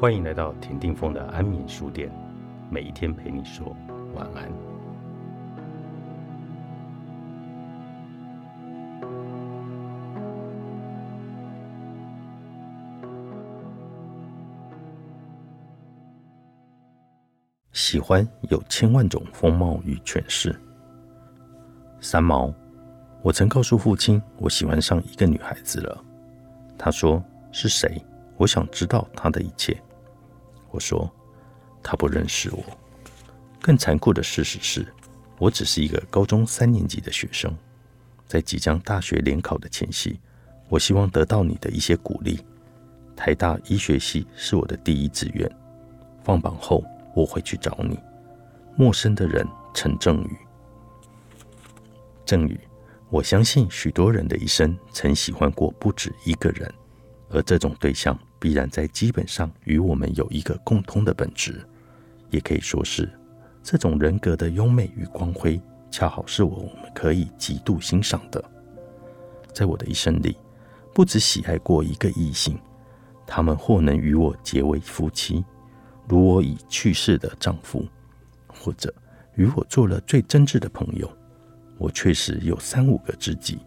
欢迎来到田定峰的安眠书店，每一天陪你说晚安。喜欢有千万种风貌与诠释。三毛，我曾告诉父亲，我喜欢上一个女孩子了。他说是谁？我想知道她的一切。我说他不认识我。更残酷的事实是，我只是一个高中三年级的学生。在即将大学联考的前夕，我希望得到你的一些鼓励。台大医学系是我的第一志愿。放榜后，我会去找你。陌生的人，陈正宇。正宇。我相信许多人的一生曾喜欢过不止一个人，而这种对象必然在基本上与我们有一个共通的本质，也可以说是这种人格的优美与光辉，恰好是我们可以极度欣赏的。在我的一生里，不止喜爱过一个异性，他们或能与我结为夫妻，如我已去世的丈夫，或者与我做了最真挚的朋友。我确实有三五个知己，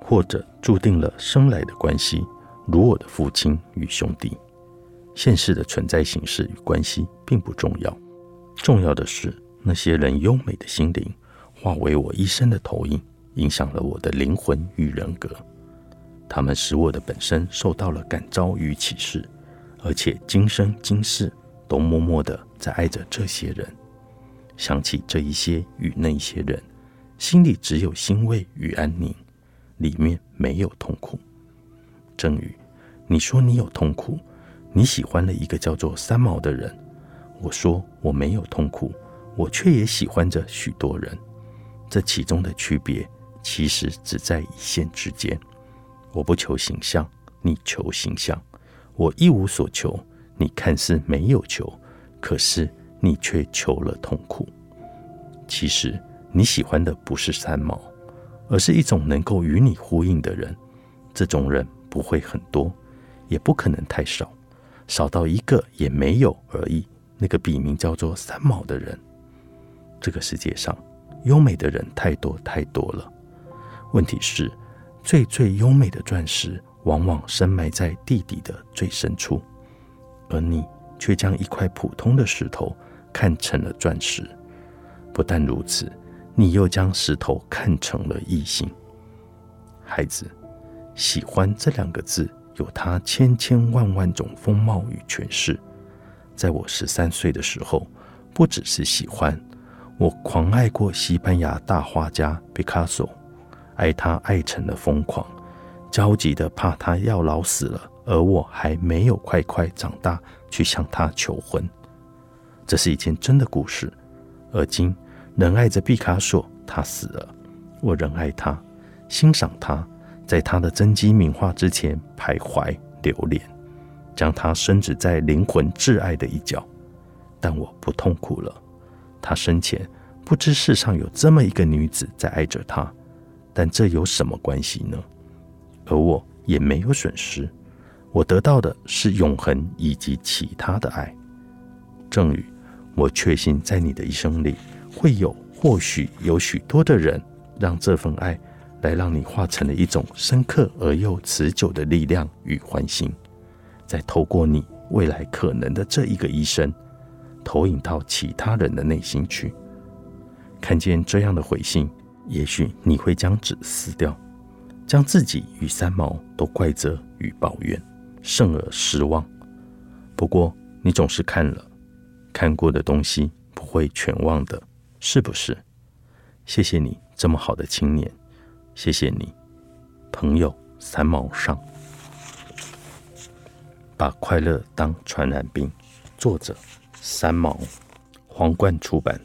或者注定了生来的关系，如我的父亲与兄弟。现实的存在形式与关系并不重要，重要的是那些人优美的心灵，化为我一生的投影，影响了我的灵魂与人格。他们使我的本身受到了感召与启示，而且今生今世都默默的在爱着这些人。想起这一些与那一些人。心里只有欣慰与安宁，里面没有痛苦。正宇，你说你有痛苦，你喜欢了一个叫做三毛的人。我说我没有痛苦，我却也喜欢着许多人。这其中的区别，其实只在一线之间。我不求形象，你求形象；我一无所求，你看似没有求，可是你却求了痛苦。其实。你喜欢的不是三毛，而是一种能够与你呼应的人。这种人不会很多，也不可能太少，少到一个也没有而已。那个笔名叫做三毛的人，这个世界上优美的人太多太多了。问题是，最最优美的钻石往往深埋在地底的最深处，而你却将一块普通的石头看成了钻石。不但如此。你又将石头看成了异性，孩子，喜欢这两个字有它千千万万种风貌与诠释。在我十三岁的时候，不只是喜欢，我狂爱过西班牙大画家毕卡索，爱他爱成了疯狂，焦急的怕他要老死了，而我还没有快快长大去向他求婚。这是一件真的故事，而今。仍爱着毕卡索，他死了，我仍爱他，欣赏他，在他的真迹名画之前徘徊留恋，将他深植在灵魂挚爱的一角。但我不痛苦了。他生前不知世上有这么一个女子在爱着他，但这有什么关系呢？而我也没有损失，我得到的是永恒以及其他的爱。正宇，我确信在你的一生里。会有，或许有许多的人，让这份爱来让你化成了一种深刻而又持久的力量与欢欣，再透过你未来可能的这一个一生，投影到其他人的内心去。看见这样的回信，也许你会将纸撕掉，将自己与三毛都怪责与抱怨，甚而失望。不过你总是看了，看过的东西不会全忘的。是不是？谢谢你这么好的青年，谢谢你，朋友三毛上，把快乐当传染病。作者三毛，皇冠出版。